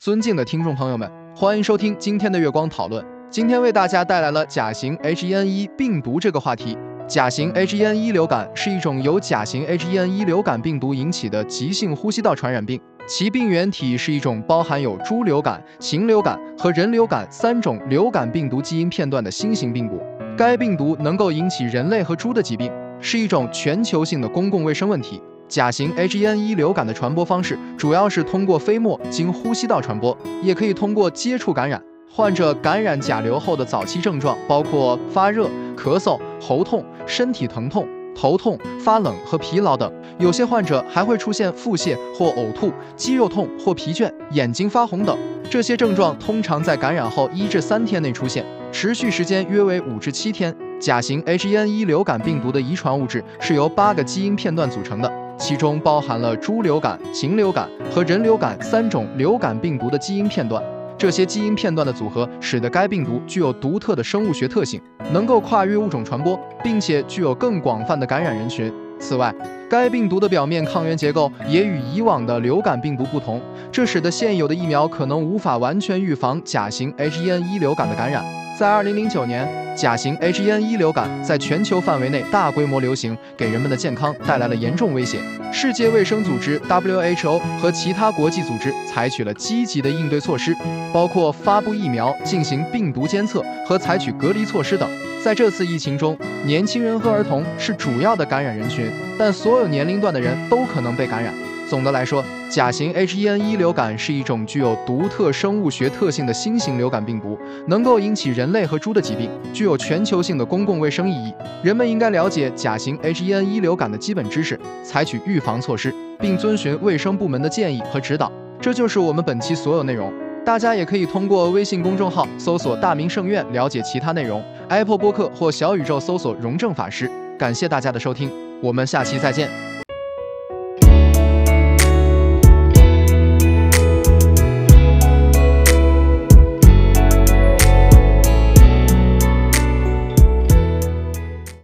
尊敬的听众朋友们，欢迎收听今天的月光讨论。今天为大家带来了甲型 H1N1 病毒这个话题。甲型 H1N1 流感是一种由甲型 H1N1 流感病毒引起的急性呼吸道传染病，其病原体是一种包含有猪流感、禽流感和人流感三种流感病毒基因片段的新型病毒。该病毒能够引起人类和猪的疾病，是一种全球性的公共卫生问题。甲型 H1N1 流感的传播方式主要是通过飞沫经呼吸道传播，也可以通过接触感染。患者感染甲流后的早期症状包括发热、咳嗽、喉痛、身体疼痛、头痛、发冷和疲劳等。有些患者还会出现腹泻或呕吐、肌肉痛或疲倦、眼睛发红等。这些症状通常在感染后一至三天内出现，持续时间约为五至七天。甲型 H1N1 流感病毒的遗传物质是由八个基因片段组成的，其中包含了猪流感、禽流感和人流感三种流感病毒的基因片段。这些基因片段的组合，使得该病毒具有独特的生物学特性，能够跨越物种传播，并且具有更广泛的感染人群。此外，该病毒的表面抗原结构也与以往的流感病毒不同，这使得现有的疫苗可能无法完全预防甲型 H1N1 流感的感染。在2009年，甲型 H1N1 流感在全球范围内大规模流行，给人们的健康带来了严重威胁。世界卫生组织 WHO 和其他国际组织采取了积极的应对措施，包括发布疫苗、进行病毒监测和采取隔离措施等。在这次疫情中，年轻人和儿童是主要的感染人群，但所有年龄段的人都可能被感染。总的来说，甲型 H1N1 流感是一种具有独特生物学特性的新型流感病毒，能够引起人类和猪的疾病，具有全球性的公共卫生意义。人们应该了解甲型 H1N1 流感的基本知识，采取预防措施，并遵循卫生部门的建议和指导。这就是我们本期所有内容。大家也可以通过微信公众号搜索“大明圣院”了解其他内容，Apple 播客或小宇宙搜索“荣正法师”。感谢大家的收听，我们下期再见。